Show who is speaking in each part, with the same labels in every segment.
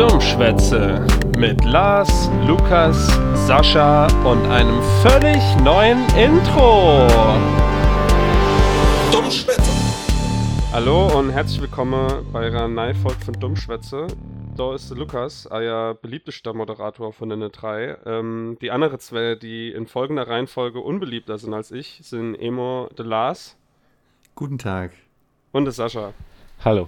Speaker 1: Dummschwätze mit Lars, Lukas, Sascha und einem völlig neuen Intro.
Speaker 2: Dummschwätze.
Speaker 1: Hallo und herzlich willkommen bei einer neuen Folge von Dummschwätze. Da ist der Lukas, euer beliebtester Moderator von den drei. Ähm, die anderen zwei, die in folgender Reihenfolge unbeliebter sind als ich, sind Emo, der Lars
Speaker 3: Guten Tag.
Speaker 1: und der Sascha.
Speaker 4: Hallo.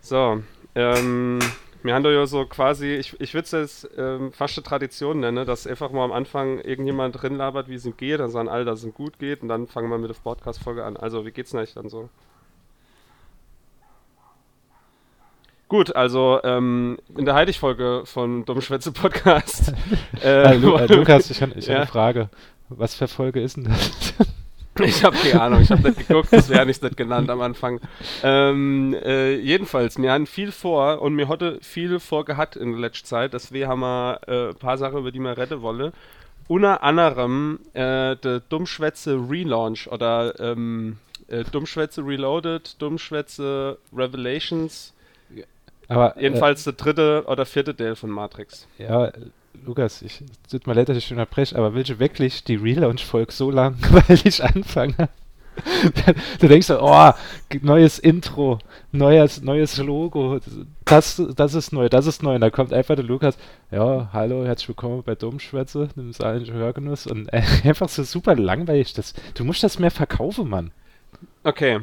Speaker 1: So, ähm, wir haben da ja so quasi, ich, ich würde es jetzt ähm, fast eine Tradition nennen, dass einfach mal am Anfang irgendjemand drin labert, wie es ihm geht, dann sagen alle, dass es ihm gut geht und dann fangen wir mit der Podcast-Folge an. Also, wie geht's euch dann so? Gut, also ähm, in der Heilig-Folge von Dummschwätze Podcast.
Speaker 4: Äh, äh, Lukas, ich habe ich
Speaker 1: Ja.
Speaker 4: eine Frage. Was für Folge ist denn das?
Speaker 1: Ich habe keine Ahnung, ich habe nicht geguckt, das wäre nicht das genannt am Anfang. Ähm, äh, jedenfalls, wir haben viel vor und mir hatte viel vorgehabt in der letzten Zeit, deswegen haben wir äh, ein paar Sachen, über die wir retten wollen. Unter anderem äh, der Dummschwätze Relaunch oder ähm, äh, Dummschwätze Reloaded, Dummschwätze Revelations,
Speaker 4: Aber
Speaker 1: jedenfalls der dritte oder vierte Teil von Matrix.
Speaker 4: Äh, ja, Lukas, ich tut mir leid, dass ich dich unterbreche, aber willst du wirklich die Relaunch-Folge so lang, weil ich anfange? du denkst so, oh, neues Intro, neues, neues Logo, das, das ist neu, das ist neu. Und da kommt einfach der Lukas, ja, hallo, herzlich willkommen bei Dummschwätze, dem saarländischen Hörgenuss. Und äh, einfach so super langweilig. Das, du musst das mehr verkaufen, Mann.
Speaker 1: Okay.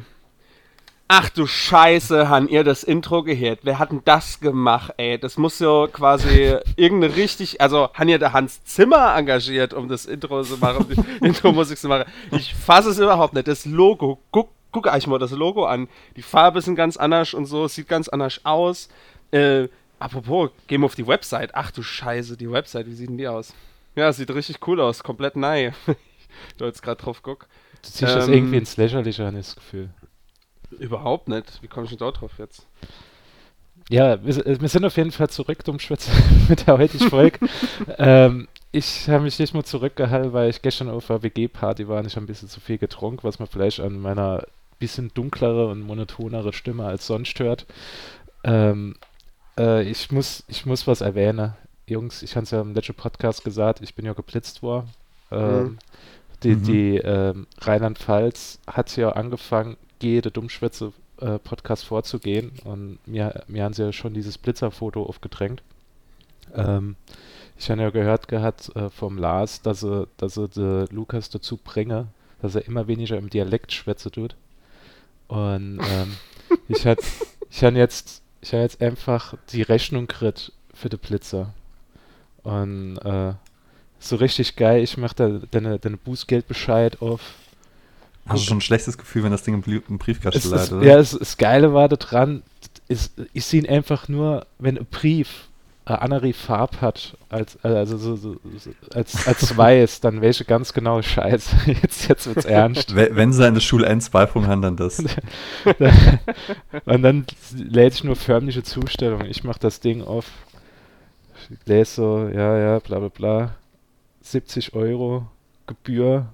Speaker 1: Ach du Scheiße, han ihr das Intro gehört? Wer hat denn das gemacht, ey? Das muss ja quasi irgendeine richtig, also han ihr der Hans Zimmer engagiert, um das Intro zu machen, um die Intro-Musik zu machen. Ich fasse es überhaupt nicht. Das Logo, guck, guck euch mal das Logo an. Die Farbe sind ganz anders und so, sieht ganz anders aus. Äh, apropos, gehen wir auf die Website. Ach du Scheiße, die Website, wie sieht denn die aus? Ja, sieht richtig cool aus, komplett neu. du jetzt gerade drauf guck.
Speaker 4: Du ziehst das
Speaker 1: Ähm,
Speaker 4: irgendwie ins Lächerliche an, das Gefühl.
Speaker 1: Überhaupt nicht. Wie komme ich denn da drauf jetzt?
Speaker 4: Ja, wir, s- wir sind auf jeden Fall zurück, Dummschwätze, mit der heutigen Folge. ähm, ich habe mich nicht mal zurückgehalten, weil ich gestern auf einer WG-Party war und ich habe ein bisschen zu viel getrunken, was man vielleicht an meiner bisschen dunklere und monotonere Stimme als sonst hört. Ähm, äh, ich, muss, ich muss was erwähnen. Jungs, ich habe es ja im letzten Podcast gesagt, ich bin ja geblitzt worden. Ähm,
Speaker 1: Mhm.
Speaker 4: Die,
Speaker 3: Mhm.
Speaker 4: die ähm, Rheinland-Pfalz hat ja angefangen, jede Dummschwätze äh, Podcast vorzugehen und mir, mir haben sie ja schon dieses Blitzerfoto aufgedrängt. Ähm, ich habe ja gehört gehabt äh, vom Lars, dass er, dass er de Lukas dazu bringe, dass er immer weniger im Dialekt schwätze tut. Und ähm, ich hatte ich hab jetzt, ich hab jetzt einfach die Rechnung gekriegt für den Blitzer. Und äh, so richtig geil, ich mache da deine, deine Bußgeldbescheid auf.
Speaker 3: Hast du schon ein schlechtes Gefühl, wenn das Ding im, Briefkasten
Speaker 4: Es
Speaker 3: oder?
Speaker 4: ja, es, das Geile war da dran, ist, ich sehe ihn einfach nur, wenn ein Brief eine andere Farbe hat, als, also so, so, so, als, als weiß, dann welche ganz genau Scheiße. Jetzt, jetzt wird's ernst.
Speaker 3: We- Wenn sie eine Schule N zwei Punkt haben, dann das.
Speaker 4: Und dann lädt ich nur förmliche Zustellung. Ich mache das Ding auf, lese so, ja, ja, bla bla bla, 70 Euro Gebühr,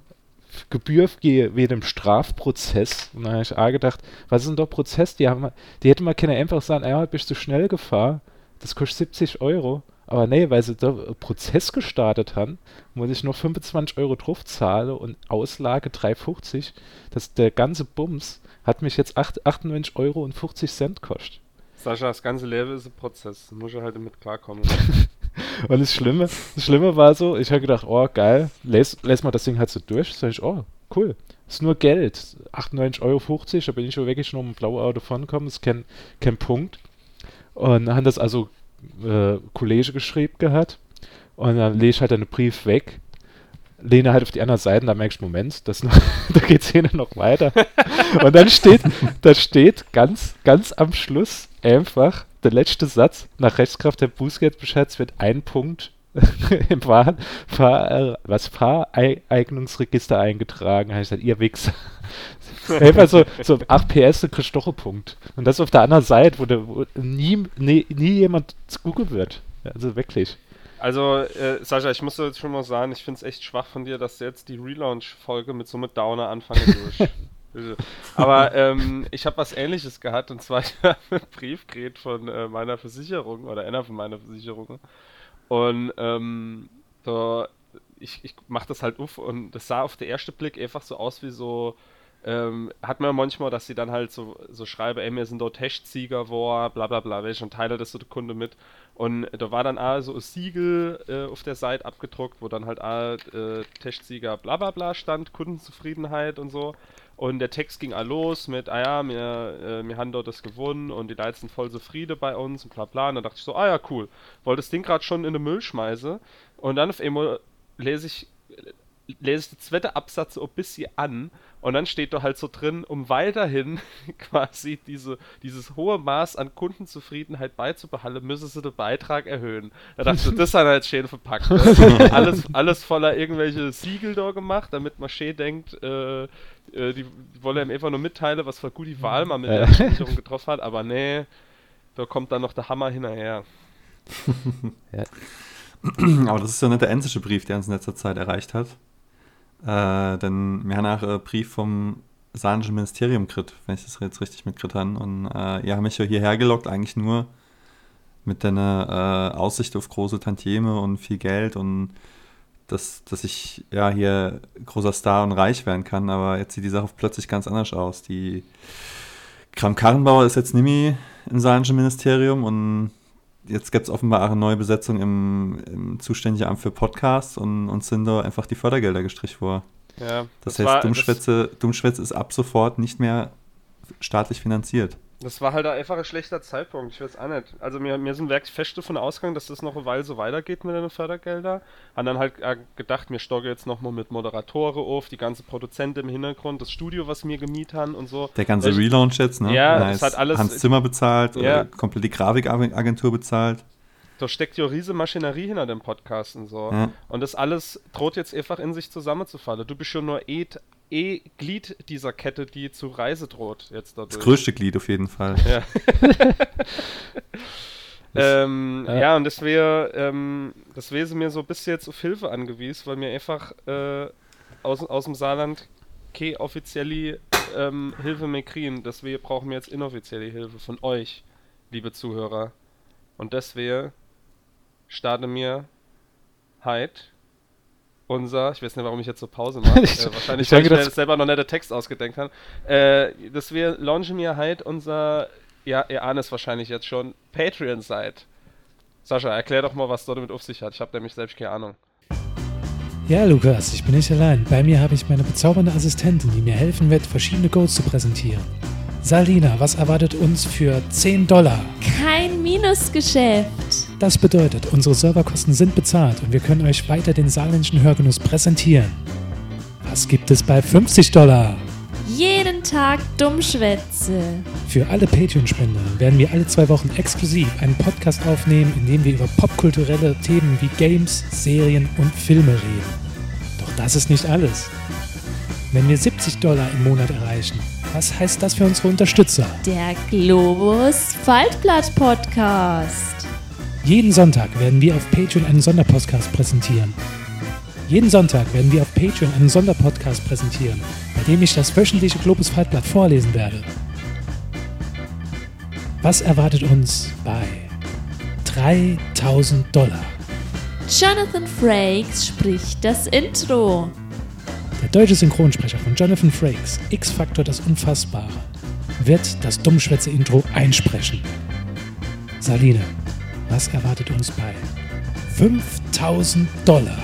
Speaker 4: Gebühr wie, wie in einem Strafprozess. Und dann habe ich auch gedacht, was ist denn da Prozess? Die, haben, die hätten mal keine einfach sagen, ja, bist du schnell gefahren, das kostet 70 Euro. Aber nee, weil sie da Prozess gestartet haben, muss ich noch 25 Euro drauf zahlen und Auslage 3,50. Das, der ganze Bums hat mich jetzt 8, 98 Euro und 50 Cent kostet.
Speaker 1: Sascha, das ganze Leben ist ein Prozess. Da muss ich halt damit klarkommen.
Speaker 4: Und das Schlimme, das Schlimme war so, ich habe gedacht, oh geil, les, les mal das Ding halt so durch. Sag ich, oh, cool. Ist nur Geld. 98,50 Euro, da bin ich schon wirklich schon um ein blaues Auto davon gekommen, ist kein, kein Punkt. Und dann haben das also äh, Kollege geschrieben gehabt. Und dann lege ich halt einen Brief weg, lehne halt auf die anderen Seiten, da merkst du, Moment, das noch, da geht's hier noch weiter. Und dann steht, da steht ganz, ganz am Schluss einfach der letzte Satz, nach Rechtskraft der Bußgeldbescheids wird ein Punkt im Fahr, Fahr, was Fahreignungsregister eingetragen. Ich gesagt, ihr Wichser. Einfach so, so 8 PS, du kriegst doch einen Punkt. Und das auf der anderen Seite, wo, der, wo nie, nie, nie jemand googeln wird. Also wirklich.
Speaker 1: Also, äh, Sascha, ich muss jetzt schon mal sagen, ich finde es echt schwach von dir, dass du jetzt die Relaunch-Folge mit so mit Downer anfangen durch. Aber ähm, ich habe was ähnliches gehabt und zwar ich habe von äh, meiner Versicherung oder einer von meiner Versicherungen. Und ähm, so, ich, ich mache das halt auf und das sah auf den ersten Blick einfach so aus wie so ähm, hat man manchmal, dass sie dann halt so, so schreiben, ey, wir sind dort Testsieger war, bla bla bla, welche und teile das so der Kunde mit. Und da war dann auch so ein Siegel äh, auf der Seite abgedruckt, wo dann halt auch äh, Testsieger bla bla bla stand, Kundenzufriedenheit und so. Und der Text ging all los mit, ah ja, wir, äh, wir haben dort das gewonnen und die Leute sind voll zufrieden bei uns und bla bla. Und dann dachte ich so, ah ja, cool. Wollte das Ding gerade schon in den Müll schmeißen. Und dann auf einmal lese ich, lese ich den zweiten Absatz so ein bisschen an und dann steht da halt so drin, um weiterhin quasi diese, dieses hohe Maß an Kundenzufriedenheit beizubehalten, müssen sie den Beitrag erhöhen. Da dachte ich, das ist halt schön verpackt. Ne? alles, alles voller irgendwelche Siegel da gemacht, damit man schön denkt, äh, äh, die, die wollen ihm einfach nur mitteilen, was für gut die Wahl man mit der Versicherung getroffen hat, aber nee, da kommt dann noch der Hammer hinterher.
Speaker 3: ja. Aber das ist ja nicht der einzige Brief, der uns in letzter Zeit erreicht hat. Äh, denn wir haben auch einen Brief vom saarländischen Ministerium gekriegt, wenn ich das jetzt richtig mitgekriegt habe. Und äh, ihr habt mich ja hierher gelockt, eigentlich nur mit deiner äh, Aussicht auf große Tantieme und viel Geld und dass, dass ich ja hier großer Star und reich werden kann, aber jetzt sieht die Sache plötzlich ganz anders aus. Die Kram Karrenbauer ist jetzt mehr im saarländischen Ministerium und jetzt gibt es offenbar auch eine neue Besetzung im, im zuständigen Amt für Podcasts und, und sind da einfach die Fördergelder gestrichen vor. Ja, das, das heißt, war, Dummschwätze, Dummschwätze ist ab sofort nicht mehr staatlich finanziert.
Speaker 1: Das war halt einfach ein schlechter Zeitpunkt, ich weiß auch nicht. Also mir, mir sind wirklich fest davon ausgegangen, dass das noch eine Weile so weitergeht mit den Fördergeldern. Haben dann halt äh, gedacht, mir stocke jetzt nochmal mit Moderatoren auf, die ganze Produzenten im Hintergrund, das Studio, was mir gemietet haben und so.
Speaker 3: Der ganze ich, Relaunch jetzt, ne?
Speaker 1: Ja, nice. das hat alles...
Speaker 3: Hans Zimmer bezahlt, ja. komplett die Grafikagentur bezahlt
Speaker 1: da steckt ja riesige Maschinerie hinter dem Podcast und so. Ja. Und das alles droht jetzt einfach in sich zusammenzufallen. Du bist schon nur eh, eh Glied dieser Kette, die zu Reise droht jetzt dadurch.
Speaker 3: Das größte Glied auf jeden Fall.
Speaker 1: Ja. ähm, ja. ja. und das wäre ähm, das wäre mir so bisschen jetzt auf Hilfe angewiesen, weil mir einfach äh, aus, aus dem Saarland keine offizielle ähm, Hilfe mehr kriegen. Deswegen brauchen wir jetzt inoffizielle Hilfe von euch, liebe Zuhörer. Und das wäre starte mir halt unser, ich weiß nicht, warum ich jetzt so Pause mache, äh, wahrscheinlich, weil ich mir selber noch nicht der Text ausgedenkt habe, äh, dass wir launchen mir halt unser, ja, ihr ahnt es wahrscheinlich jetzt schon, Patreon-Seite. Sascha, erklär doch mal, was dort damit auf sich hat. Ich habe nämlich selbst keine Ahnung.
Speaker 2: Ja, Lukas, ich bin nicht allein. Bei mir habe ich meine bezaubernde Assistentin, die mir helfen wird, verschiedene Codes zu präsentieren. Salina, was erwartet uns für 10 Dollar?
Speaker 5: Kein Minusgeschäft.
Speaker 2: Das bedeutet, unsere Serverkosten sind bezahlt und wir können euch weiter den saarländischen Hörgenuss präsentieren. Was gibt es bei 50 Dollar?
Speaker 5: Jeden Tag Dummschwätze.
Speaker 2: Für alle Patreon-Spender werden wir alle zwei Wochen exklusiv einen Podcast aufnehmen, in dem wir über popkulturelle Themen wie Games, Serien und Filme reden. Doch das ist nicht alles. Wenn wir 70 Dollar im Monat erreichen, was heißt das für unsere Unterstützer?
Speaker 5: Der Globus Faltblatt Podcast.
Speaker 2: Jeden Sonntag werden wir auf Patreon einen Sonderpodcast präsentieren. Jeden Sonntag werden wir auf Patreon einen Sonderpodcast präsentieren, bei dem ich das wöchentliche Globus Faltblatt vorlesen werde. Was erwartet uns bei 3000 Dollar?
Speaker 5: Jonathan Frakes spricht das Intro.
Speaker 2: Deutsche Synchronsprecher von Jonathan Frakes, X-Faktor das Unfassbare, wird das Dummschwätze-Intro einsprechen. Saline, was erwartet uns bei 5000 Dollar?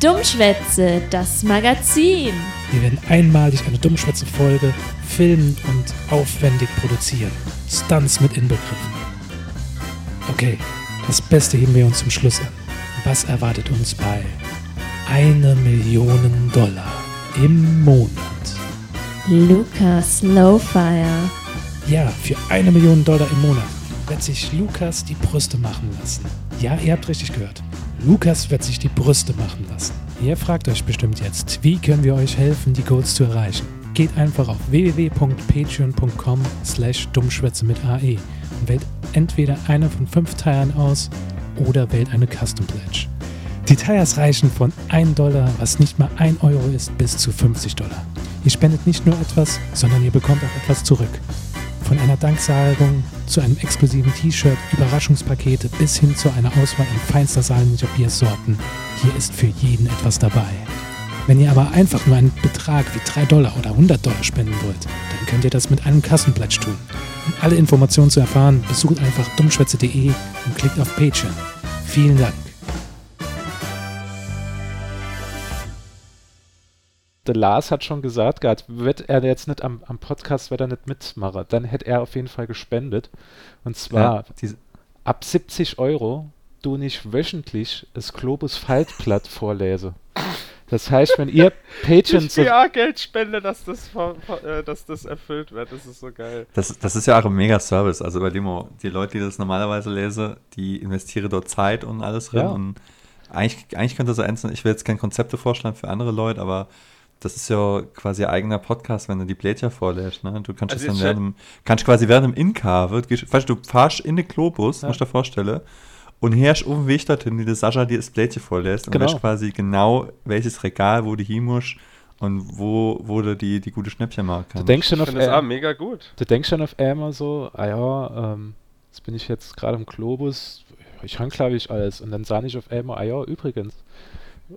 Speaker 5: Dummschwätze, das Magazin.
Speaker 2: Wir werden einmalig eine Dummschwätze-Folge filmen und aufwendig produzieren. Stunts mit inbegriffen. Okay, das Beste heben wir uns zum Schluss an. Was erwartet uns bei eine Million Dollar im Monat.
Speaker 5: Lukas Lowfire.
Speaker 2: Ja, für eine Million Dollar im Monat wird sich Lukas die Brüste machen lassen. Ja, ihr habt richtig gehört. Lukas wird sich die Brüste machen lassen. Ihr fragt euch bestimmt jetzt, wie können wir euch helfen, die Goals zu erreichen? Geht einfach auf www.patreon.com slash dummschwätze mit AE und wählt entweder eine von fünf Teilen aus oder wählt eine Custom Pledge. Details reichen von 1 Dollar, was nicht mal 1 Euro ist, bis zu 50 Dollar. Ihr spendet nicht nur etwas, sondern ihr bekommt auch etwas zurück. Von einer Danksagung zu einem exklusiven T-Shirt, Überraschungspakete bis hin zu einer Auswahl an feinster Saarländischer Biersorten. Hier ist für jeden etwas dabei. Wenn ihr aber einfach nur einen Betrag wie 3 Dollar oder 100 Dollar spenden wollt, dann könnt ihr das mit einem Kassenplatsch tun. Um alle Informationen zu erfahren, besucht einfach dummschwätze.de und klickt auf Patreon. Vielen Dank.
Speaker 4: Der Lars hat schon gesagt, gehabt, wird er jetzt nicht am, am Podcast, wird er nicht mitmachen, dann hätte er auf jeden Fall gespendet. Und zwar
Speaker 3: Ja, diese,
Speaker 4: ab 70 Euro du nicht wöchentlich das Globus Faltblatt vorlese. Das heißt, wenn ihr Patreon
Speaker 1: Ich ja Geld spende, dass das, äh, dass das erfüllt wird. Das ist so geil.
Speaker 3: das, das ist ja auch ein mega Service. Also überleg mal, die Leute, die das normalerweise lesen, die investieren dort Zeit und alles drin.
Speaker 4: Ja.
Speaker 3: Und eigentlich, eigentlich könnte so enden, ich will jetzt keine Konzepte vorschlagen für andere Leute, aber das ist ja quasi ein eigener Podcast, wenn du die Blätter vorlässt. Ne? Du kannst
Speaker 1: Also
Speaker 3: das dann während dem, kannst quasi während dem Inkave, gehst- weißt du, du fahrst in den Globus,
Speaker 4: Ja.
Speaker 3: musst du dir vorstellen, und herrsch auf dem Weg dorthin, wie der Sascha dir das Blättchen vorlässt und
Speaker 4: Genau.
Speaker 3: weißt quasi genau, welches Regal, wo du hin musst und wo, wo du die, die gute Schnäppchen machen
Speaker 4: du
Speaker 3: kannst.
Speaker 4: denkst schon
Speaker 1: Ich
Speaker 4: auf,
Speaker 1: finde das auch mega gut.
Speaker 4: du denkst schon auf einmal so, ah ja, ähm, jetzt bin ich jetzt gerade im Globus, ich habe glaube ich alles. Und dann sah ich auf einmal, ah ja, übrigens,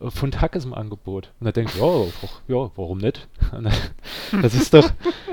Speaker 4: Pfund Hack ist im Angebot. Und dann denke ich, ach, ja, warum nicht? Das ist doch,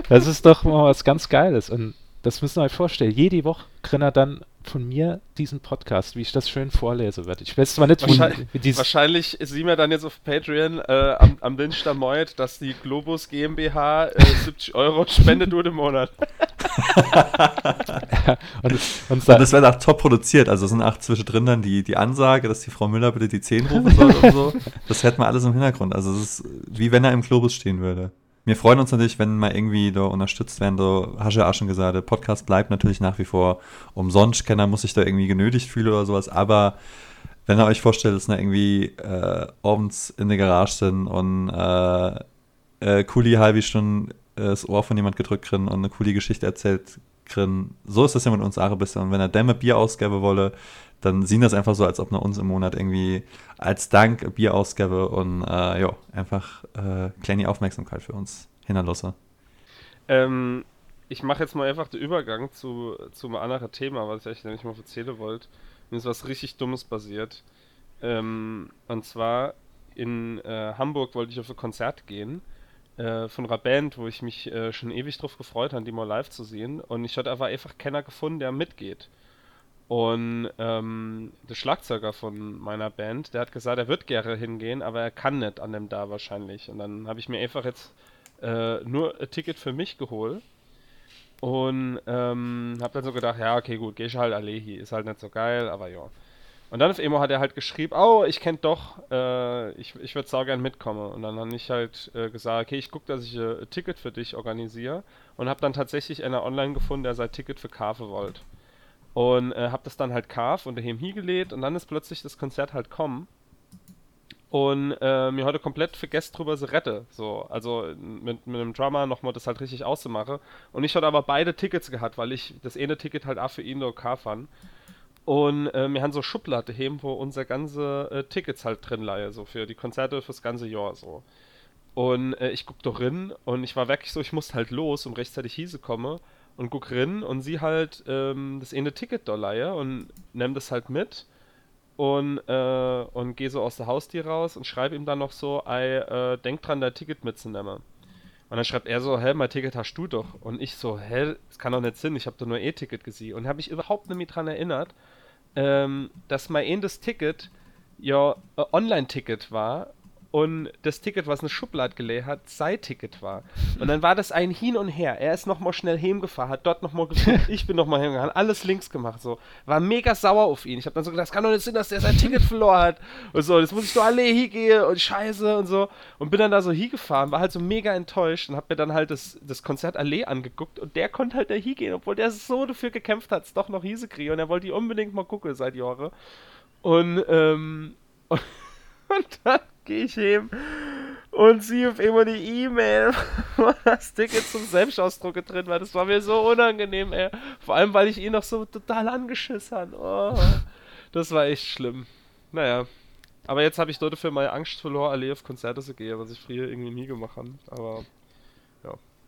Speaker 4: das ist doch mal was ganz Geiles. Und das müssen wir euch vorstellen. Jede Woche kriegt er dann von mir diesen Podcast, wie ich das schön vorlese werde. Ich weiß zwar nicht, wie,
Speaker 1: Wahrscheinlich,
Speaker 4: wie
Speaker 1: wahrscheinlich sehen wir dann jetzt auf Patreon äh, am, am Dienstag Moit, dass die Globus GmbH äh, 70 Euro spendet nur im Monat.
Speaker 4: und, und
Speaker 3: Und das wird auch top produziert. Also es sind auch zwischendrin dann die, die Ansage, dass die Frau Müller bitte die 10 rufen soll und so. Das hätten wir alles im Hintergrund. Also es ist wie wenn er im Globus stehen würde. Wir freuen uns natürlich, wenn mal irgendwie da unterstützt werden. Da hast du ja auch schon gesagt, der Podcast bleibt natürlich nach wie vor umsonst. Keiner muss sich da irgendwie genötigt fühlen oder sowas. Aber wenn ihr euch vorstellt, dass wir irgendwie äh, abends in der Garage sind und äh, äh, Kuli halbe Stunde äh, das Ohr von jemand gedrückt kriegen und eine coole Geschichte erzählt kriegen. So ist das ja mit uns bisschen. Und wenn er Dämme Bier ausgeben wolle, dann sehen das einfach so, als ob er uns im Monat irgendwie als Dank Bier ausgebe und äh, ja, einfach äh, kleine Aufmerksamkeit für uns hinterlasse.
Speaker 1: Ähm, ich mache jetzt mal einfach den Übergang zu, zu einem anderen Thema, was ich euch nämlich mal erzählen wollte. Mir ist was richtig Dummes passiert. Ähm, und zwar in äh, Hamburg wollte ich auf ein Konzert gehen äh, von einer Band, wo ich mich äh, schon ewig drauf gefreut habe, die mal live zu sehen. Und ich hatte aber einfach keiner gefunden, der mitgeht. Und ähm, der Schlagzeuger von meiner Band, der hat gesagt, er wird gerne hingehen, aber er kann nicht an dem da wahrscheinlich. Und dann habe ich mir einfach jetzt äh, nur ein Ticket für mich geholt. Und ähm, habe dann so gedacht, ja, okay, gut, geh ich halt Alehi, ist halt nicht so geil, aber ja. Und dann auf einmal hat er halt geschrieben, oh, ich kennt doch, äh, ich, ich würde saugern mitkommen. Und dann habe ich halt äh, gesagt, okay, ich gucke, dass ich äh, ein Ticket für dich organisiere. Und habe dann tatsächlich einer online gefunden, der sein Ticket für Kave wollte. Und äh, habe das dann halt Kave und daheim hingelegt und dann ist plötzlich das Konzert halt kommen. Und äh, mir heute komplett vergessen drüber sie rette. So, also mit, mit einem Drummer nochmal das halt richtig auszumachen. Und ich hatte aber beide Tickets gehabt, weil ich das eine Ticket halt auch für ihn nur K fand. Und äh, wir haben so Schublade heben, wo unser ganze äh, Tickets halt drin leihe, so für die Konzerte fürs ganze Jahr so. Und äh, ich guck doch rein und ich war wirklich so, ich musste halt los, um rechtzeitig hieße komme und guck rein und sie halt ähm, das eine Ticket da leihe und nimm das halt mit und, äh, und gehe so aus der Haustür raus und schreibe ihm dann noch so, ey, äh, denk dran, dein Ticket mitzunehmen. Und dann schreibt er so, hä, mein Ticket hast du doch. Und ich so, hä, das kann doch nicht Sinn, ich habe doch nur E-Ticket gesehen. Und habe mich überhaupt nicht mehr dran erinnert, ähm, dass mein ehendes Ticket ja Online-Ticket war und das Ticket, was eine Schublade gelegt hat, sein Ticket war. Und dann war das ein Hin und Her. Er ist nochmal schnell heimgefahren, hat dort nochmal geguckt, ich bin nochmal hingegangen, alles links gemacht, so. War mega sauer auf ihn. Ich habe dann so gedacht, das kann doch nicht sein, dass der sein Ticket verloren hat. Und so, jetzt muss ich doch alle hingehen und scheiße und so. Und bin dann da so hingefahren, war halt so mega enttäuscht und hab mir dann halt das, das Konzert Allee angeguckt und der konnte halt da hingehen, obwohl der so dafür gekämpft hat, es doch noch Hiese kriegen und er wollte die unbedingt mal gucken seit Jahren. Und, ähm, und, und dann gehe ich hin und sehe auf immer die E-Mail, wo das Ticket zum Selbstausdruck drin war. Das war mir so unangenehm, ey. Vor allem, weil ich ihn noch so total angeschissen. Oh, das war echt schlimm. Naja. Aber jetzt habe ich dort für meine Angst verloren, alle auf Konzerte zu gehen, was ich früher irgendwie nie gemacht habe. Aber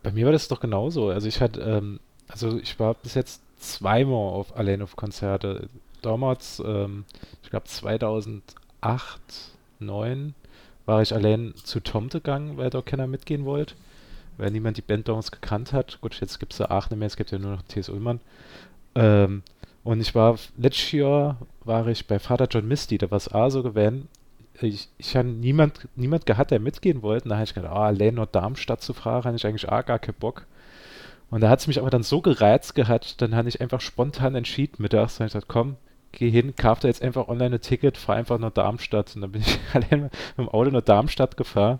Speaker 4: bei mir war das doch genauso. Also ich hatte, ähm, also ich war bis jetzt zweimal auf, allein auf Konzerte. Damals, ähm, ich glaube 2008, 2009 war ich allein zu Tomte gegangen, weil da keiner mitgehen wollte. Weil niemand die Band damals gekannt hat. Gut, jetzt gibt es ja Aachen mehr, es gibt ja nur noch T.S. Ullmann. Ähm, und ich war, letztes Jahr war ich bei Vater John Misty, da war es auch so gewesen. Ich, ich habe niemand, niemand gehabt, der mitgehen wollte. Und da habe ich gedacht, ah, allein nur Darmstadt zu fahren, habe ich eigentlich auch gar keinen Bock. Und da hat es mich aber dann so gereizt gehabt, dann habe ich einfach spontan entschieden mittags, habe ich gesagt, komm, geh hin, kauf da jetzt einfach online ein Ticket, fahr einfach nach Darmstadt. Und dann bin ich allein mit dem Auto nach Darmstadt gefahren.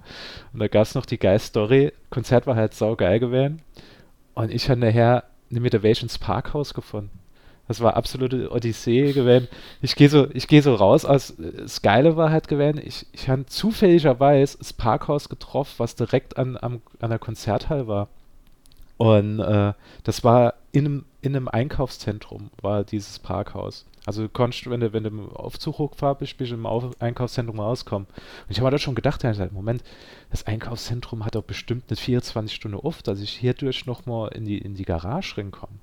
Speaker 4: Und da gab es noch die geile Story. Konzert war halt saugeil gewesen. Und ich habe nachher eine Motivations Parkhaus gefunden. Das war absolute Odyssee gewesen. Ich gehe so, ich gehe so raus aus, das Geile war halt gewesen, ich, ich habe zufälligerweise das Parkhaus getroffen, was direkt an, am, an der Konzerthalle war. Und äh, das war in einem, in einem Einkaufszentrum, war dieses Parkhaus. Also du konntest, wenn du, wenn du im Aufzug hochgefahren bist, bist du im Auf Einkaufszentrum rauskommen. Und ich habe da schon gedacht, ja, Moment, das Einkaufszentrum hat doch bestimmt nicht 24 Stunden oft, dass ich hierdurch nochmal in die, in die Garage reinkomme.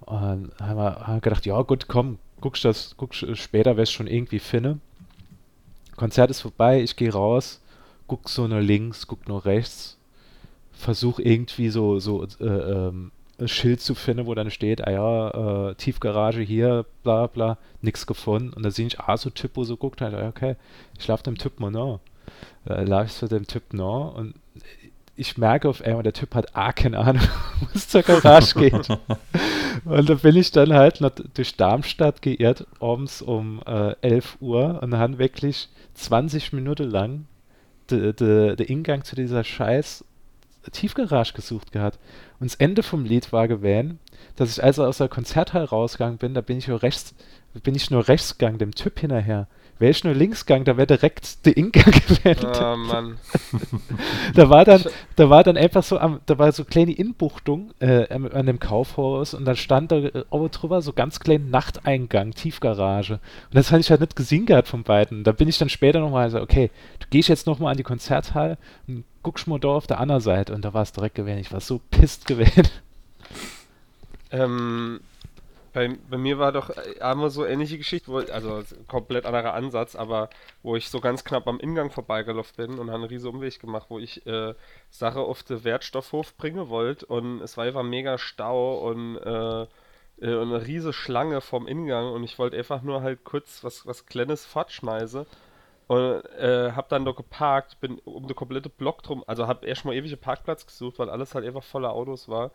Speaker 4: Und haben wir, haben gedacht, ja gut, komm, guckst das, guckst später, wirst schon irgendwie finde. Konzert ist vorbei, ich gehe raus, guck so nur links, guck nur rechts, versuch irgendwie so, so äh, ähm, ein Schild zu finden, wo dann steht, ah ja, äh, Tiefgarage hier, bla bla, nix gefunden. Und da sehe ich, ah, so Typ, wo so guckt, halt, okay, ich laufe dem Typ mal nach. Äh, laufe ich zu dem Typ nach und ich merke auf einmal, der Typ hat ah, keine Ahnung, wo es zur Garage geht. und da bin ich dann halt durch Darmstadt geirrt, abends um äh, 11 Uhr und dann wirklich 20 Minuten lang den de, de Ingang zu dieser scheiß Tiefgarage gesucht gehabt. Und das Ende vom Lied war gewesen, dass ich also aus der Konzerthalle rausgegangen bin, da bin ich nur rechts, bin ich nur rechts gegangen, dem Typ hinterher. Wäre ich nur links gegangen, da wäre direkt der Ingang gewesen.
Speaker 1: Oh Mann.
Speaker 4: da war dann, da war dann einfach so, am, da war so kleine Inbuchtung äh, an dem Kaufhaus und dann stand da äh, drüber so ganz kleinen Nachteingang, Tiefgarage. Und das hatte ich halt nicht gesehen gehabt von beiden. Da bin ich dann später nochmal so, okay, du gehst jetzt nochmal an die Konzerthalle und guckst mal da auf der anderen Seite und da war es direkt gewesen. Ich war so pisst gewesen.
Speaker 1: Ähm, bei, bei mir war doch einmal so ähnliche Geschichte, wo, also komplett anderer Ansatz, aber wo ich so ganz knapp am Ingang vorbeigelaufen bin und habe einen riesen Umweg gemacht, wo ich äh, Sache auf den Wertstoffhof bringen wollte und es war einfach mega Stau und, äh, äh, eine riesige Schlange vom Ingang und ich wollte einfach nur halt kurz was, was Kleines fortschmeißen und äh, hab dann dort geparkt, bin um den komplette Block drum, also hab erstmal ewige Parkplatz gesucht, weil alles halt einfach voller Autos war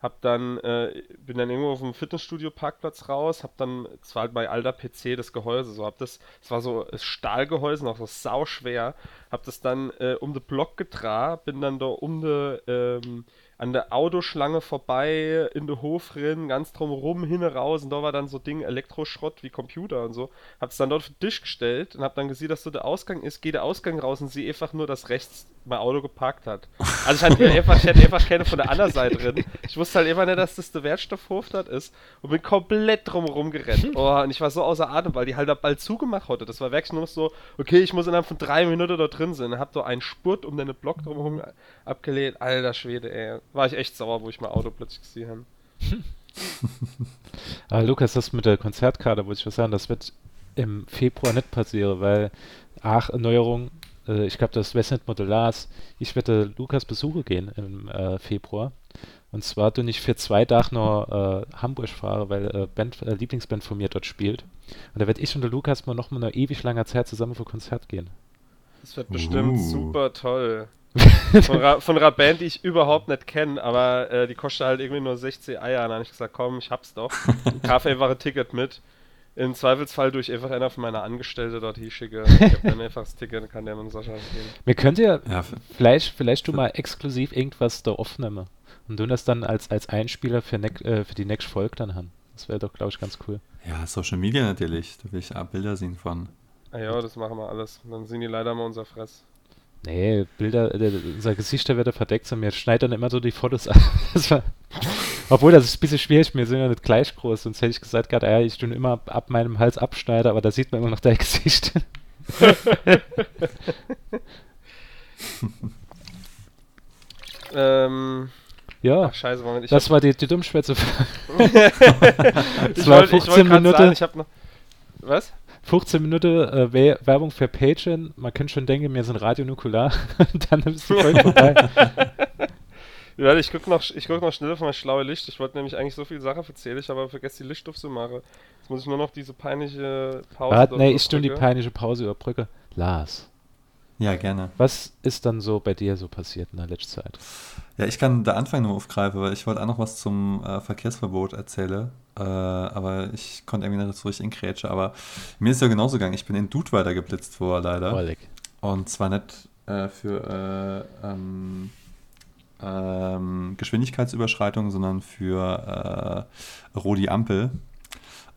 Speaker 1: hab dann, äh, bin dann irgendwo auf dem Fitnessstudio-Parkplatz raus, hab dann, es war halt bei alter PC das Gehäuse, so hab das, es war so Stahlgehäuse, noch so sauschwer, hab das dann äh, um den Block getragen, bin dann da um de, ähm, an der Autoschlange vorbei, in den Hof rein, ganz drumherum, hin raus und da war dann so Ding Elektroschrott wie Computer und so. Hab's dann dort auf den Tisch gestellt und hab dann gesehen, dass so der Ausgang ist, geht der Ausgang raus und sehe einfach nur, dass rechts mein Auto geparkt hat. Also ich hatte einfach, ich hatte einfach keine von der anderen Seite drin. Ich wusste halt immer nicht, dass das der Wertstoffhof dort ist und bin komplett drumherum gerannt. Oh, und ich war so außer Atem, weil die halt da bald zugemacht hatte. Das war wirklich nur noch so, okay, ich muss innerhalb von drei Minuten dort drin sein. Hab so einen Spurt um den Block drumherum abgelehnt. Alter Schwede, ey war ich echt sauer, wo ich mein Auto plötzlich gesehen habe.
Speaker 4: Aber Lukas, das mit der Konzertkarte, wollte ich was sagen, das wird im Februar nicht passieren, weil Ach, Erneuerung, äh, ich glaube, das Westnet Modulars, ich werde Lukas besuchen gehen im äh, Februar. Und zwar du nicht für zwei Tage noch äh, Hamburg fahre, weil äh, Band, äh, Lieblingsband von mir dort spielt. Und da werde ich und der Lukas mal noch mal eine ewig langer Zeit zusammen für Konzert gehen.
Speaker 1: Das wird bestimmt uh. super toll von, Ra von einer Band, die ich überhaupt nicht kenne, aber äh, die kostet halt irgendwie nur 60 Eier. Und dann habe ich gesagt, komm, ich hab's doch. Ich kaufe einfach ein Ticket mit. Im Zweifelsfall durch einfach einer von meiner Angestellte dort hinschicke. Ich habe dann einfach das Ticket, dann kann der mit Sascha gehen.
Speaker 4: Mir könnt ihr ja, vielleicht, vielleicht du mal exklusiv irgendwas da aufnehmen und du das dann als, als Einspieler für, ne äh, für die nächste Folge dann haben. Das wäre doch, glaube ich, ganz cool.
Speaker 3: Ja, Social Media natürlich. Da will ich auch Bilder sehen von.
Speaker 1: Ah ja, das machen wir alles. Dann sehen die leider mal unser Fress.
Speaker 4: Nee, Bilder, äh, unser Gesichter wird verdeckt und mir schneidet dann immer so die Fotos an. Das war, obwohl, das ist ein bisschen schwierig, wir sind ja nicht gleich groß, sonst hätte ich gesagt, gerade, ja, ich tue immer ab, ab meinem Hals abschneide, aber da sieht man immer noch dein Gesicht.
Speaker 1: ähm,
Speaker 4: Ja,
Speaker 1: Ach, scheiße, Moment. Ich
Speaker 4: das
Speaker 1: hab,
Speaker 4: war die, die Dummschwätze.
Speaker 1: ich
Speaker 4: das war
Speaker 1: wollte
Speaker 4: 15
Speaker 1: wollt grad
Speaker 4: Minuten.
Speaker 1: sagen, ich hab noch. Was?
Speaker 4: 15 Minuten äh, We- Werbung für Patreon. Man könnte schon denken, wir sind Radio Nukular. Dann ist die Folge vorbei.
Speaker 1: Warte, ich guck noch, ich guck noch schnell auf mein schlaue Licht. Ich wollte nämlich eigentlich so viel Sachen erzählen, ich habe aber vergessen, die Licht aufzumachen. Jetzt muss ich nur noch diese peinliche Pause.
Speaker 4: Warte, nee, ich stimme die peinliche Pause überbrücke. Lars,
Speaker 3: Ja, gerne.
Speaker 4: was ist dann so bei dir so passiert in der letzten Zeit?
Speaker 3: Ja, ich kann da Anfang nur aufgreifen, weil ich wollte auch noch was zum äh, Verkehrsverbot erzählen. Äh, aber ich konnte irgendwie nicht so richtig in Grätsche. Aber mir ist ja genauso gegangen. Ich bin in Dudweiler geblitzt worden, leider.
Speaker 4: Oleg.
Speaker 3: Und zwar nicht äh, für äh, ähm, ähm, Geschwindigkeitsüberschreitung, sondern für äh, Rodi Ampel.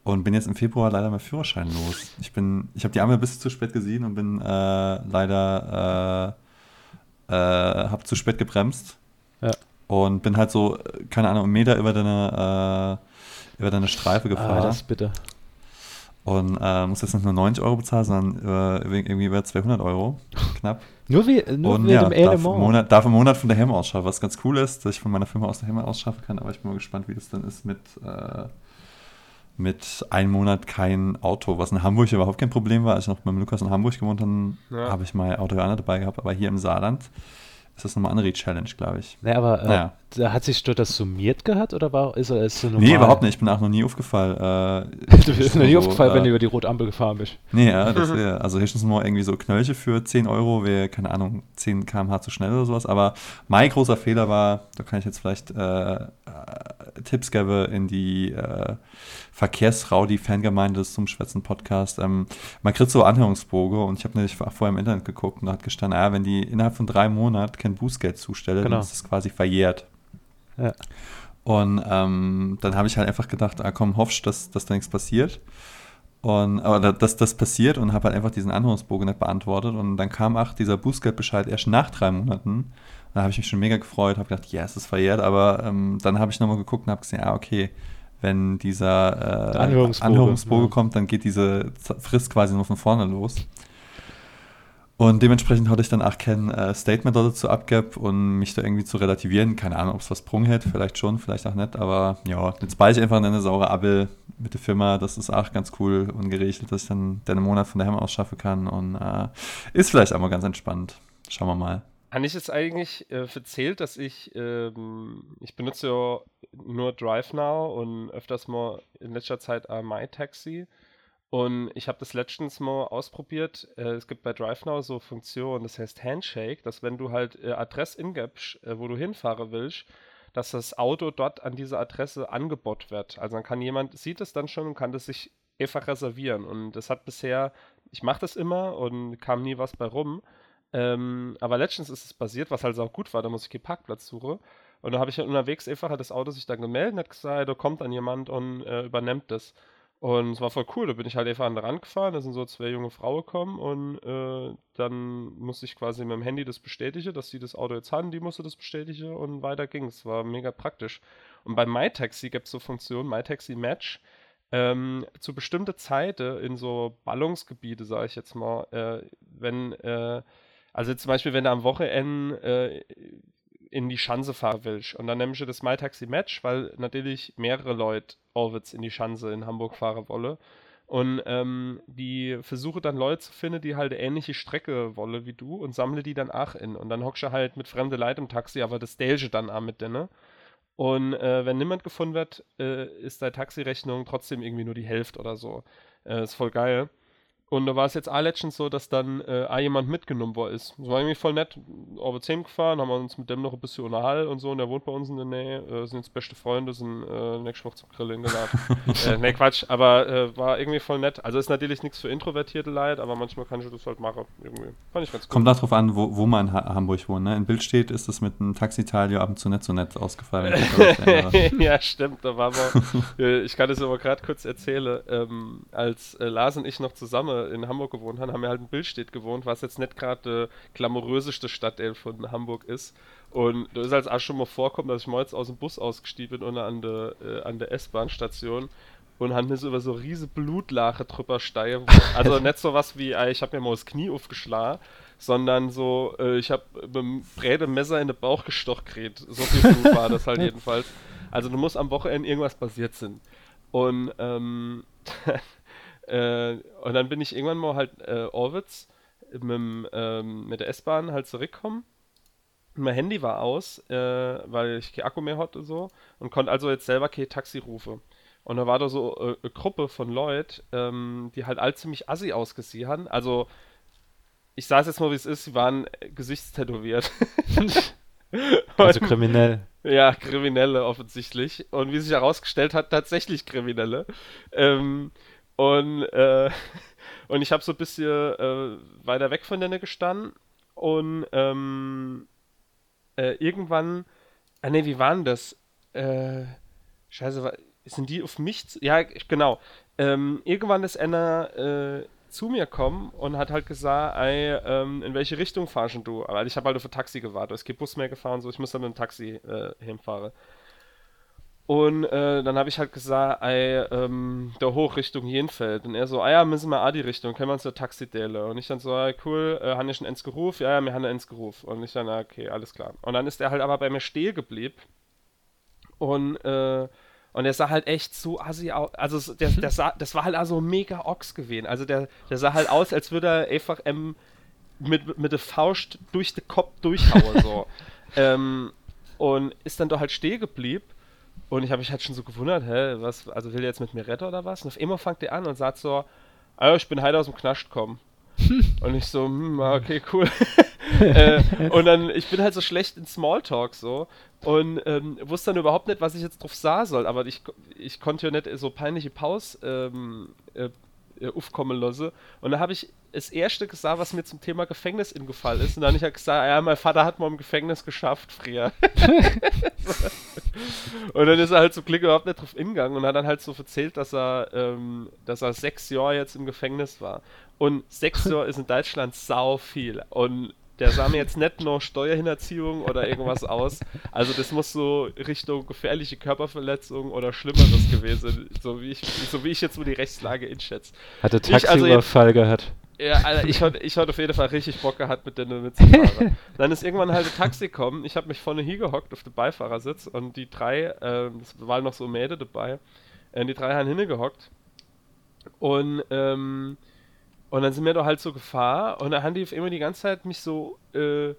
Speaker 3: Und bin jetzt im Februar leider mein Führerschein los. Ich bin, ich habe die Ampel bis zu spät gesehen und bin äh, leider äh, äh, habe zu spät gebremst.
Speaker 4: Ja.
Speaker 3: Und bin halt so, keine Ahnung, einen Meter über deine, über deine Streife gefahren.
Speaker 4: Ah, das ist bitter.
Speaker 3: und äh, muss jetzt nicht nur 90 Euro bezahlen, sondern äh, irgendwie über 200 Euro. Knapp.
Speaker 4: Nur, wie, nur
Speaker 3: Und
Speaker 4: wegen
Speaker 3: ja,
Speaker 4: dem
Speaker 3: darf im,
Speaker 4: Element.
Speaker 3: Monat, darf im Monat von der Hemme ausschaffen, was ganz cool ist, dass ich von meiner Firma aus der Hemme ausschaffen kann, aber ich bin mal gespannt, wie das dann ist mit, äh, mit einem Monat kein Auto, was in Hamburg überhaupt kein Problem war. Als ich noch beim Lukas in Hamburg gewohnt habe,
Speaker 1: Ja.
Speaker 3: habe ich mein Auto ja auch nicht dabei gehabt, aber hier im Saarland ist das nochmal eine andere Challenge, glaube ich.
Speaker 4: Nee, aber äh,
Speaker 3: Naja.
Speaker 4: da hat sich dort das summiert gehabt oder war, ist er ist so normal?
Speaker 3: Nee, überhaupt nicht. Ich bin auch noch nie aufgefallen. Äh,
Speaker 4: Du bist noch nie
Speaker 3: so,
Speaker 4: aufgefallen, wenn
Speaker 3: äh,
Speaker 4: du über die Rotampel gefahren bist.
Speaker 3: Nee, ja, das wäre, also höchstens mal irgendwie so Knöllche für 10 Euro, wäre, keine Ahnung, 10 km/h zu schnell oder sowas. Aber mein großer Fehler war, da kann ich jetzt vielleicht äh, äh, Tipps geben in die äh, Verkehrsraudi-Fangemeinde des zum Schwätzen Podcast. Ähm, man kriegt so Anhörungsbogen und ich habe nämlich vorher im Internet geguckt und da hat gestanden, ah, wenn die innerhalb von drei Monaten kein Bußgeld zustellen,
Speaker 4: Genau.
Speaker 3: dann ist das quasi verjährt.
Speaker 4: Ja.
Speaker 3: Und ähm, dann habe ich halt einfach gedacht, ah komm, hoffst, dass, dass da nichts passiert. Und, aber da- dass das passiert und habe halt einfach diesen Anhörungsbogen nicht beantwortet. Und dann kam auch dieser Bußgeldbescheid erst nach drei Monaten. Da habe ich mich schon mega gefreut, habe gedacht, ja, es ist verjährt. Aber ähm, dann habe ich nochmal geguckt und habe gesehen, ah, okay, wenn dieser äh,
Speaker 4: Anhörungsbogen,
Speaker 3: Anhörungsbogen
Speaker 4: ja.
Speaker 3: kommt, dann geht diese Frist quasi nur von vorne los. Und dementsprechend hatte ich dann auch kein äh, Statement dazu abgegeben und mich da irgendwie zu relativieren. Keine Ahnung, ob es was Sprung hätte, vielleicht schon, vielleicht auch nicht. Aber ja, jetzt beiße ich einfach in eine saure Abel mit der Firma. Das ist auch ganz cool und geregelt, dass ich dann den Monat von daheim aus schaffen kann. Und äh, ist vielleicht auch mal ganz entspannt. Schauen wir mal.
Speaker 1: Habe ich jetzt eigentlich äh, erzählt, dass ich, ähm, ich benutze ja nur DriveNow und öfters mal in letzter Zeit äh, MyTaxi. Und ich habe das letztens mal ausprobiert. Äh, es gibt bei DriveNow so Funktionen, das heißt Handshake, dass wenn du halt äh, Adresse ingibst, äh, wo du hinfahren willst, dass das Auto dort an diese Adresse angebot wird. Also dann kann jemand, sieht es dann schon und kann das sich einfach reservieren. Und das hat bisher, ich mache das immer und kam nie was bei rum. Ähm, aber letztens ist es passiert, was halt auch gut war, da muss ich den Parkplatz suchen. Und da habe ich halt unterwegs einfach hat das Auto sich dann gemeldet hat gesagt, da kommt dann jemand und äh, übernimmt das. Und es war voll cool, da bin ich halt einfach an den Rand gefahren, da sind so zwei junge Frauen gekommen und äh, dann musste ich quasi mit dem Handy das bestätigen, dass sie das Auto jetzt haben, die musste das bestätigen und weiter ging es. War mega praktisch. Und bei MyTaxi gibt es so Funktionen, MyTaxi Match, ähm, zu bestimmte Zeiten in so Ballungsgebiete, sage ich jetzt mal, äh, wenn, äh, also zum Beispiel, wenn du am Wochenende äh, in die Schanze fahren willst und dann nimmst du das MyTaxi Match, weil natürlich mehrere Leute Orwitz in die Schanze in Hamburg fahren wollen. Und ähm, die versuche dann Leute zu finden, die halt ähnliche Strecke wollen wie du und sammle die dann auch in. Und dann hockst du halt mit fremden Leuten im Taxi, aber das Delge dann auch mit denen. Und äh, wenn niemand gefunden wird, äh, ist deine Taxirechnung trotzdem irgendwie nur die Hälfte oder so. Äh, ist voll geil. Und da war es jetzt auch letztens so, dass dann äh, auch jemand mitgenommen worden ist. Das war irgendwie voll nett. Over 10 gefahren, haben wir uns mit dem noch ein bisschen unterhalten und so. Und der wohnt bei uns in der Nähe. Äh, sind jetzt beste Freunde, sind äh, nächste Woche zum Grillen eingeladen. äh, ne, Quatsch. Aber äh, war irgendwie voll nett. Also ist natürlich nichts für introvertierte Leute, aber manchmal kann ich das halt machen. Irgendwie. Fand ich ganz cool.
Speaker 3: Kommt darauf an, wo, wo man in ha Hamburg wohnt. Ne? In Bild steht, ist es mit einem Taxital ja ab und zu nicht so nett ausgefallen.
Speaker 1: ja, stimmt. Da war mal, äh, ich kann es aber gerade kurz erzählen. Ähm, als äh, Lars und ich noch zusammen in Hamburg gewohnt haben, haben wir halt in Billstedt gewohnt, was jetzt nicht gerade äh, glamouröseste Stadtteil von Hamburg ist. Und da ist als auch schon mal vorkommen, dass ich mal jetzt aus dem Bus ausgestiegen bin und an der, äh, an der S-Bahn-Station und haben so über so riese Blutlache drüber steigen. Also nicht so was wie, äh, ich habe mir mal das Knie aufgeschlagen, sondern so, äh, ich habe mit dem Brätemesser in den Bauch gestochen gekriegt. So viel Blut war das halt jedenfalls. Also du musst am Wochenende irgendwas passiert sein. Und, ähm, äh, und dann bin ich irgendwann mal halt äh, Orwitz mit, dem, ähm, mit der S-Bahn halt zurückgekommen. Mein Handy war aus, äh, weil ich kein Akku mehr hatte und so und konnte also jetzt selber kein Taxi rufen. Und da war da so äh, eine Gruppe von Leuten, ähm, die halt all ziemlich assi ausgesehen haben. Also, ich sage jetzt mal, wie es ist, sie waren äh, gesichtstätowiert.
Speaker 4: Also
Speaker 1: Und-
Speaker 4: kriminell.
Speaker 1: ja, Kriminelle offensichtlich. Und wie sich herausgestellt hat, tatsächlich Kriminelle. Ähm, und, äh, und ich habe so ein bisschen äh, weiter weg von denen gestanden. Und ähm, äh, irgendwann, ah ne, wie war denn das? Äh, scheiße, sind die auf mich? zu- Ja, genau. Ähm, irgendwann ist einer äh, zu mir gekommen und hat halt gesagt, ey, ähm, in welche Richtung fahrst du? Aber ich habe halt auf ein Taxi gewartet. Es gibt Bus mehr gefahren, so ich muss dann mit dem Taxi äh, hinfahren. Und äh, dann habe ich halt gesagt, ey, ähm, da hoch Richtung Jenfeld. Und er so, ah ja, müssen wir auch die Richtung, können wir uns ein Taxi delen. Und ich dann so, ah, cool, äh, haben wir schon eins gerufen? Ja, ja, wir haben eins gerufen. Und ich dann, ah, okay, alles klar. Und dann ist er halt aber bei mir stehen geblieben. Und, äh, und der sah halt echt so assi aus. Also der, der sah, das war halt also mega Ochs gewesen. Also der, der sah halt aus, als würde er einfach ähm, mit, mit der Faust durch den Kopf durchhauen. So. ähm, und ist dann doch halt stehen geblieben. Und ich habe mich halt schon so gewundert, hä, was, also will der jetzt mit mir retten oder was? Und auf einmal fängt er an und sagt so, ah, ich bin heute aus dem Knast gekommen. und ich so, hm, ah, okay, cool. äh, und dann, ich bin halt so schlecht in Smalltalk so und ähm, wusste dann überhaupt nicht, was ich jetzt drauf sah soll, aber ich, ich konnte ja nicht so peinliche Pause ähm, äh, äh, aufkommen lassen. Und da habe ich das erste gesagt, was mir zum Thema Gefängnis ingefallen ist. Und dann habe ich halt gesagt, ja, mein Vater hat mal im Gefängnis geschafft früher. und dann ist er halt zum Glück überhaupt nicht drauf hingegangen und hat dann halt so erzählt, dass er, ähm, dass er sechs Jahre jetzt im Gefängnis war. Und sechs Jahre ist in Deutschland sau viel. Und der sah mir jetzt nicht nur Steuerhinterziehung oder irgendwas aus. Also das muss so Richtung gefährliche Körperverletzung oder Schlimmeres gewesen, so wie ich, so wie ich jetzt so die Rechtslage einschätze.
Speaker 4: Hatte
Speaker 1: also
Speaker 4: Taxiüberfall gehabt.
Speaker 1: Ja, Alter, ich hatte ich auf jeden Fall richtig Bock gehabt, mit denen mitzufahren. Dann ist irgendwann halt ein Taxi gekommen. Ich habe mich vorne hingehockt auf den Beifahrersitz und die drei, ähm, es waren noch so Mädel dabei, äh, die drei haben hingehockt. Und, ähm, und dann sind wir doch halt so gefahren und dann haben die immer die ganze Zeit mich so, äh,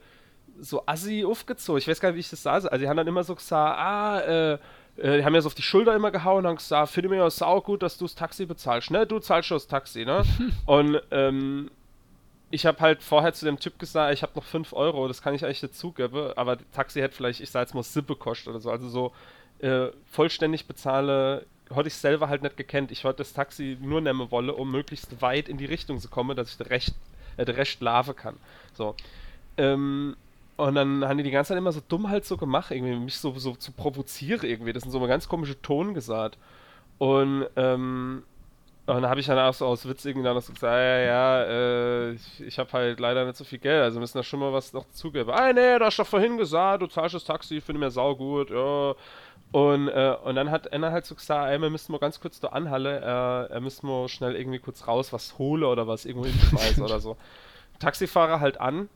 Speaker 1: so assi aufgezogen. Ich weiß gar nicht, wie ich das sah. Also die haben dann immer so gesagt, ah, äh, äh, die haben mir so auf die Schulter immer gehauen und haben gesagt, finde mir ja sau gut, dass du das Taxi bezahlst, ne? Du zahlst schon das Taxi, ne? und ähm, ich habe halt vorher zu dem Typ gesagt, ich habe noch 5 Euro, das kann ich eigentlich nicht zugeben, aber das Taxi hätte vielleicht, ich sag jetzt mal, Sippe kostet oder so. Also so äh, vollständig bezahle, hatte ich selber halt nicht gekannt. Ich wollte das Taxi nur nehmen wolle, um möglichst weit in die Richtung zu kommen, dass ich Recht, äh, Rest lave kann. So. Ähm, und dann haben die die ganze Zeit immer so dumm halt so gemacht, irgendwie, mich so, so zu provozieren irgendwie. Das sind so mal ganz komische Ton gesagt. Und, ähm, und dann habe ich dann auch so aus Witz irgendwie dann so gesagt, ja, ja, äh, ich, ich habe halt leider nicht so viel Geld, also müssen da schon mal was noch zugeben. Ah, nee, du hast doch vorhin gesagt, du zahlst das Taxi, finde mir saugut, ja. Und, äh, und dann hat einer halt so gesagt, ey, wir müssen mal ganz kurz da anhalle, äh, er müssen wir schnell irgendwie kurz raus was hole oder was irgendwo hinschmeißen oder so. Taxifahrer halt an,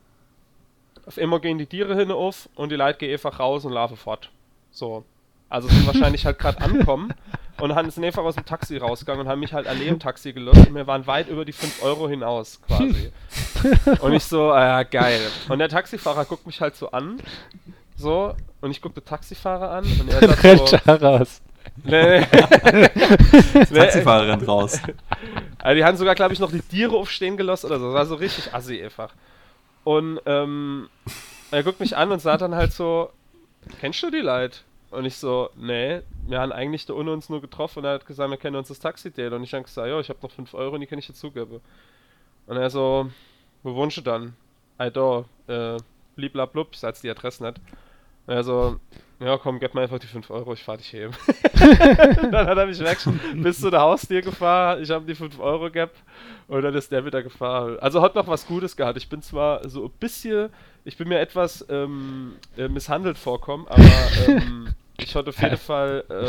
Speaker 1: auf immer gehen die Tiere hin auf und die Leute gehen einfach raus und laufen fort. So. Also sind wahrscheinlich halt gerade ankommen und haben sind einfach aus dem Taxi rausgegangen und haben mich halt an dem Taxi gelöst und wir waren weit über die 5 Euro hinaus quasi. und ich so, ah ja, geil. Und der Taxifahrer guckt mich halt so an, so, und ich gucke den Taxifahrer an und er sagt
Speaker 4: Rennt
Speaker 1: so,
Speaker 4: raus.
Speaker 1: nee,
Speaker 3: Taxifahrer rennt raus.
Speaker 1: also die haben sogar, glaube ich, noch die Tiere aufstehen gelassen oder so. Das war so richtig assi einfach. Und ähm, er guckt mich an und sagt dann halt so, kennst du die Leute? Und ich so, nee, wir haben eigentlich da ohne uns nur getroffen und er hat gesagt, wir kennen uns das Taxi teilen. Und ich habe gesagt, ja, ich habe noch 5 Euro und die kann ich dir zugeben. Und er so, wo wohnst du dann? I da, äh, bliblablub, ich sag die Adresse nicht. Und er so, ja komm, gib mir einfach die 5 Euro, ich fahr dich heim. dann hat er mich weg bis zu der Haustür gefahren, ich habe die 5 Euro gehabt und dann ist der wieder gefahren. Also hat noch was Gutes gehabt. Ich bin zwar so ein bisschen, ich bin mir etwas ähm, äh, misshandelt vorkommen, aber ähm, ich hatte auf jeden Fall äh,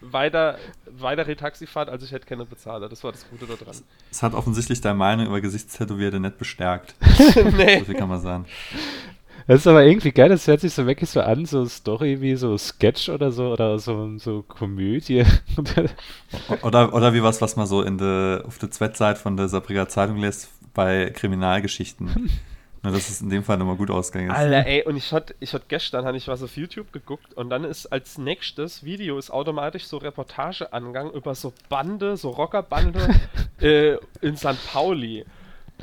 Speaker 1: weiter, weitere Taxifahrt, als ich hätte keine bezahlen. Das war das Gute daran.
Speaker 3: Es hat offensichtlich deine Meinung über Gesichtstätowierte nicht bestärkt.
Speaker 1: nee.
Speaker 3: So viel kann man sagen.
Speaker 4: Das ist aber irgendwie geil, das hört sich so wirklich so an, so Story wie so Sketch oder so, oder so, so Komödie.
Speaker 3: Oder, oder wie was, was man so in de, auf der Zweitseite von der Saarbrücker Zeitung lässt bei Kriminalgeschichten. Nur, dass es in dem Fall nochmal gut ausgegangen ist.
Speaker 1: Alter, ey, und ich hatte ich hatte gestern, hatte ich was auf YouTube geguckt und dann ist als nächstes Video ist automatisch so Reportageangang über so Bande, so Rockerbande äh, in St. Pauli.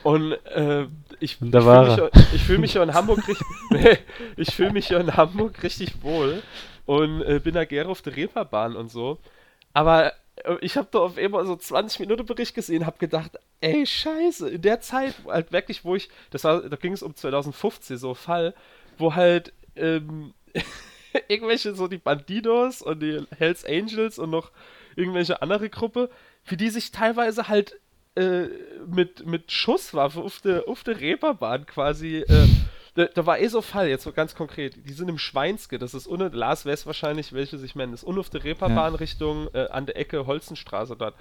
Speaker 1: Und äh, ich, ich fühle mich, fühl mich ja in Hamburg richtig, nee, ich fühle mich ja in Hamburg richtig wohl und äh, bin da gerne auf der Reeperbahn und so. Aber äh, ich habe da auf einmal so 20 Minuten Bericht gesehen, habe gedacht, ey Scheiße, in der Zeit halt wirklich, wo ich, das war, da ging es um 2015 so Fall, wo halt ähm, irgendwelche so die Bandidos und die Hells Angels und noch irgendwelche andere Gruppe, für die sich teilweise halt äh, mit, mit Schusswaffe auf der auf der Reeperbahn quasi äh, da, da war eh so Fall, jetzt so ganz konkret. Die sind im Schweinske, das ist ohne, Lars weiß wahrscheinlich, welche sich meinen. Das ist auf der Reeperbahn Richtung äh, an der Ecke Holzenstraße dort.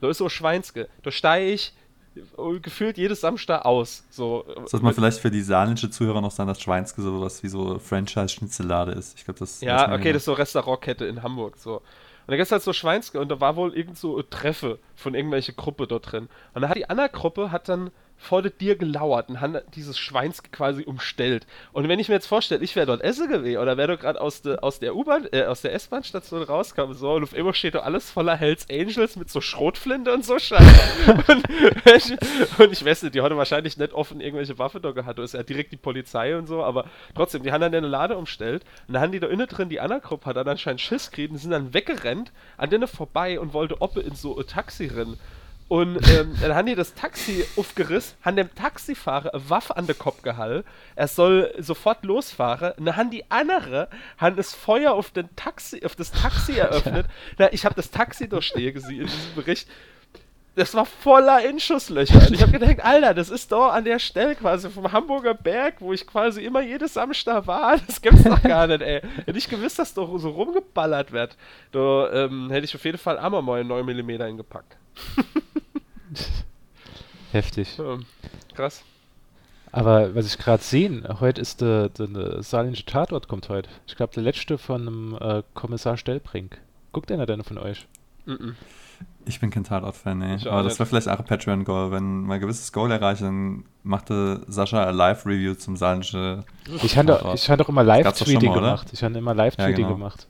Speaker 1: Da ist so Schweinske. Da steige ich äh, gefühlt jedes Samstag aus. So, äh,
Speaker 3: Sollte man vielleicht für die saarländische Zuhörer noch sagen, dass Schweinske sowas wie so Franchise-Schnitzellade ist. Ich glaube, das
Speaker 1: Ja, okay, das ist so Restaurantkette in Hamburg. So. Und da gibt es halt so Schweinske und da war wohl irgend so Treffe von irgendwelche Gruppe dort drin. Und dann hat die andere Gruppe hat dann vor der dir gelauert und hat dieses Schweinske quasi umstellt. Und wenn ich mir jetzt vorstelle, ich wäre dort essen gewesen oder wäre dort gerade aus, de, aus der U-Bahn, äh, aus der S-Bahn-Station rauskam so und auf einmal steht da alles voller Hells Angels mit so Schrotflinte und so Scheiße. und, ich, und ich weiß nicht, die hatte wahrscheinlich nicht offen irgendwelche Waffe da gehabt. Da ist ja direkt die Polizei und so, aber trotzdem, die haben dann eine Lade umstellt und dann haben die da innen drin, die andere Gruppe hat dann anscheinend Schiss gekriegt und sind dann weggerannt, an denen vorbei und wollte Oppe in so ein Taxi rennen. Und ähm, dann haben die das Taxi aufgerissen, haben dem Taxifahrer eine Waffe an den Kopf gehalten. Er soll sofort losfahren. Und dann haben die andere, haben das Feuer auf, den Taxi, auf das Taxi eröffnet. Na, ich habe das Taxi durchstehen gesehen in diesem Bericht. Das war voller Inschusslöcher. Und ich habe gedacht, Alter, das ist doch an der Stelle quasi vom Hamburger Berg, wo ich quasi immer jedes Samstag war. Das gibt's doch gar nicht, ey. Hätte ich gewusst, dass doch so rumgeballert wird, da ähm, hätte ich auf jeden Fall einmal mal 9 mm hingepackt.
Speaker 4: Heftig.
Speaker 1: Ähm, krass.
Speaker 4: Aber was ich gerade sehe, heute ist der, der, der saarländische Tatort kommt heute. Ich glaube, der letzte von einem äh, Kommissar Stellbrink. Guckt einer denn von euch?
Speaker 1: Mhm.
Speaker 3: Ich bin kein Tatort-Fan, nee.
Speaker 1: Ich
Speaker 3: Aber das wäre vielleicht auch ein Patreon-Goal. Wenn man ein gewisses Goal erreicht, dann machte Sascha ein Live-Review zum saarländischen
Speaker 4: Ich habe doch,
Speaker 3: Tatort.
Speaker 4: ich hab doch immer Live-Tweeting gemacht. Ich habe immer Live-Tweeting
Speaker 3: Ja, genau.
Speaker 4: gemacht.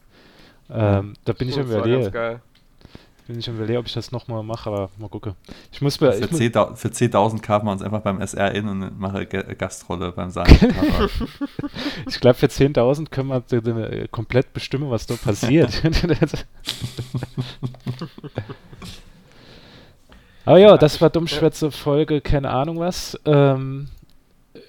Speaker 4: Ähm, da bin ich
Speaker 1: So, ganz
Speaker 4: überlegen,
Speaker 1: geil.
Speaker 4: Bin ich am überlegen, ob ich das nochmal mache, aber mal gucken. Ich muss mir,
Speaker 3: Für
Speaker 4: ich, mu-
Speaker 3: 10.000 für 10.000 kaufen wir uns einfach beim SR in und mache Gastrolle beim Tatort.
Speaker 4: ich glaube, für 10.000 können wir komplett bestimmen, was da passiert. Aber ja, das war Dummschwätze Folge, keine Ahnung was. Ähm,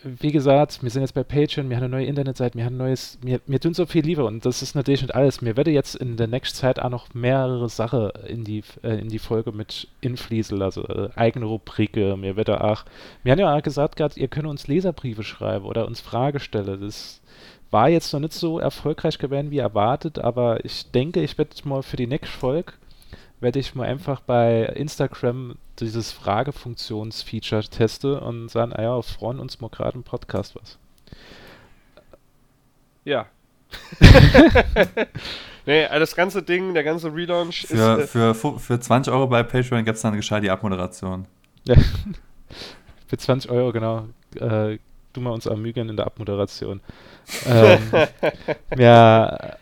Speaker 4: wie gesagt, wir sind jetzt bei Patreon, wir haben eine neue Internetseite, wir haben ein neues, wir, wir tun so viel lieber und das ist natürlich nicht alles. Mir werde jetzt in der nächsten Zeit auch noch mehrere Sachen in die, äh, in die Folge mit infließen, also äh, eigene Rubrike, mir werde auch, wir haben ja auch gesagt gerade, ihr könnt uns Leserbriefe schreiben oder uns Fragen stellen. Das war jetzt noch nicht so erfolgreich gewesen wie erwartet, aber ich denke, ich werde mal für die nächste Folge werde ich mal einfach bei Instagram dieses Fragefunktionsfeature teste und sagen, ah ja, freuen uns mal gerade im Podcast was.
Speaker 1: Ja. nee, also das ganze Ding, der ganze Relaunch
Speaker 3: Für,
Speaker 1: ist. Äh,
Speaker 3: für, für 20 Euro bei Patreon gibt es dann gescheit die Abmoderation.
Speaker 4: Ja. Für 20 Euro, genau. Äh, du mal uns ermügen in der Abmoderation. ähm, ja,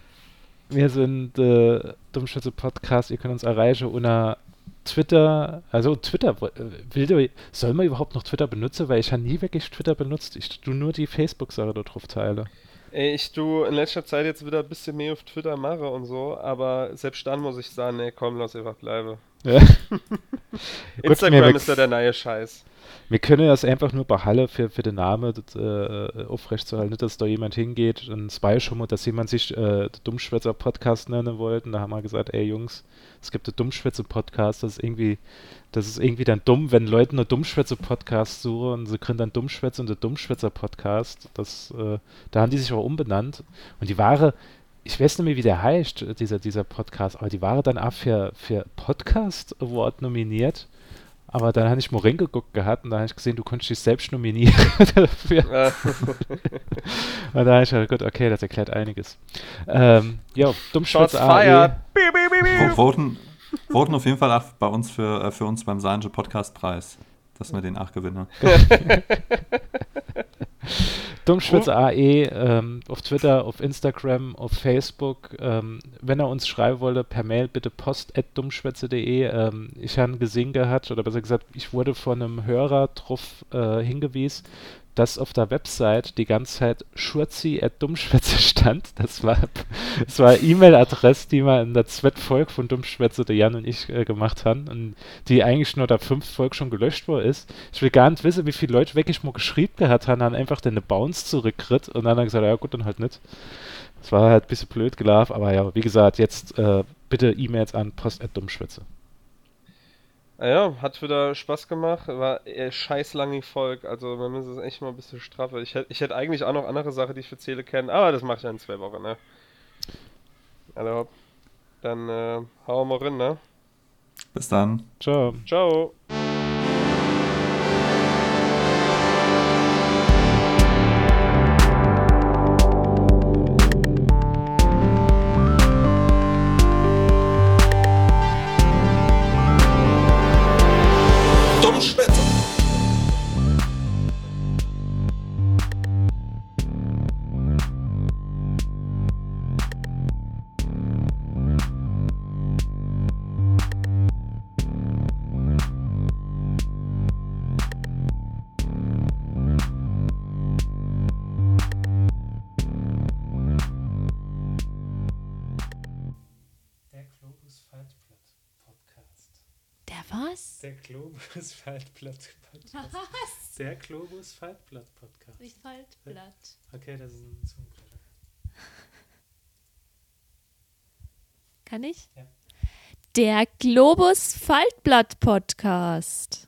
Speaker 4: wir sind äh, Dummschütze Podcast. Ihr könnt uns erreichen unter Twitter. Also Twitter, äh, will der, soll man überhaupt noch Twitter benutzen? Weil ich habe nie wirklich Twitter benutzt. Ich tu nur die Facebook-Sache da drauf teile.
Speaker 1: ey, ich tu in letzter Zeit jetzt wieder ein bisschen mehr auf Twitter mache und so, aber selbst dann muss ich sagen, nee, komm, lass einfach bleiben.
Speaker 4: Ja.
Speaker 1: Instagram ist ja der neue Scheiß.
Speaker 4: Wir können das einfach nur behalten für, für den Namen das, äh, aufrechtzuerhalten, nicht, dass da jemand hingeht. Und schon mal, dass jemand sich äh, Dummschwätzer Podcast nennen wollte. Und da haben wir gesagt, ey Jungs, es gibt den Dummschwätzer Podcast. Das ist irgendwie, das ist irgendwie dann dumm, wenn Leute nur Dummschwätzer Podcast suchen und sie kriegen dann Dummschwätzer und der Dummschwätzer Podcast. Das, äh, da haben die sich auch umbenannt. Und die wahre, ich weiß nicht mehr, wie der heißt, dieser, dieser Podcast, aber die waren dann auch für, für Podcast Award nominiert. Aber dann habe ich mal reingeguckt gehabt und da habe ich gesehen, du konntest dich selbst nominieren dafür.
Speaker 1: Ja.
Speaker 4: Und da habe ich gedacht, gut, okay, das erklärt einiges. Ähm, Dummschwitz
Speaker 1: fired.
Speaker 4: AE.
Speaker 3: Voten, voten auf jeden Fall auch bei uns für, äh, für uns beim Sanje Podcast Preis, dass wir den auch gewinnen.
Speaker 4: Dummschwitz AE ähm, auf Twitter, auf Instagram, auf Facebook. Ähm, wenn er uns schreiben wollte, per Mail bitte post.dummschwätze.de. Ähm, ich habe gesehen gehabt, oder besser gesagt, ich wurde von einem Hörer drauf äh, hingewiesen, dass auf der Website die ganze Zeit schurzi.dummschwätze stand. Das war das war E-Mail-Adresse, die wir in der zweiten Folge von Dummschwätze, der Jan und ich äh, gemacht haben und die eigentlich nur der fünfte Folge schon gelöscht worden ist. Ich will gar nicht wissen, wie viele Leute wirklich mal geschrieben gehabt haben, dann einfach den Bounce zurückkriegt und dann haben gesagt, ja gut, dann halt nicht. Das war halt ein bisschen blöd gelaufen, aber ja, wie gesagt, jetzt äh, bitte E-Mails an post.dummschwätze.
Speaker 1: Ah ja, hat wieder Spaß gemacht. War äh, scheiß lange Volk. Also man muss es echt mal ein bisschen straffer. Ich hätte ich hätt eigentlich auch noch andere Sachen, die ich für Zähle kenne, aber das mache ich ja in zwei Wochen, ne? Also, dann äh, hauen wir rein, ne?
Speaker 3: Bis dann.
Speaker 4: Ciao.
Speaker 1: Ciao.
Speaker 2: Globus Faltblatt Podcast.
Speaker 5: Was?
Speaker 2: Der Globus Faltblatt Podcast.
Speaker 5: Wie Faltblatt.
Speaker 2: Okay, das ist ein Zungenbrecher.
Speaker 5: Kann ich?
Speaker 2: Ja.
Speaker 5: Der Globus Faltblatt Podcast.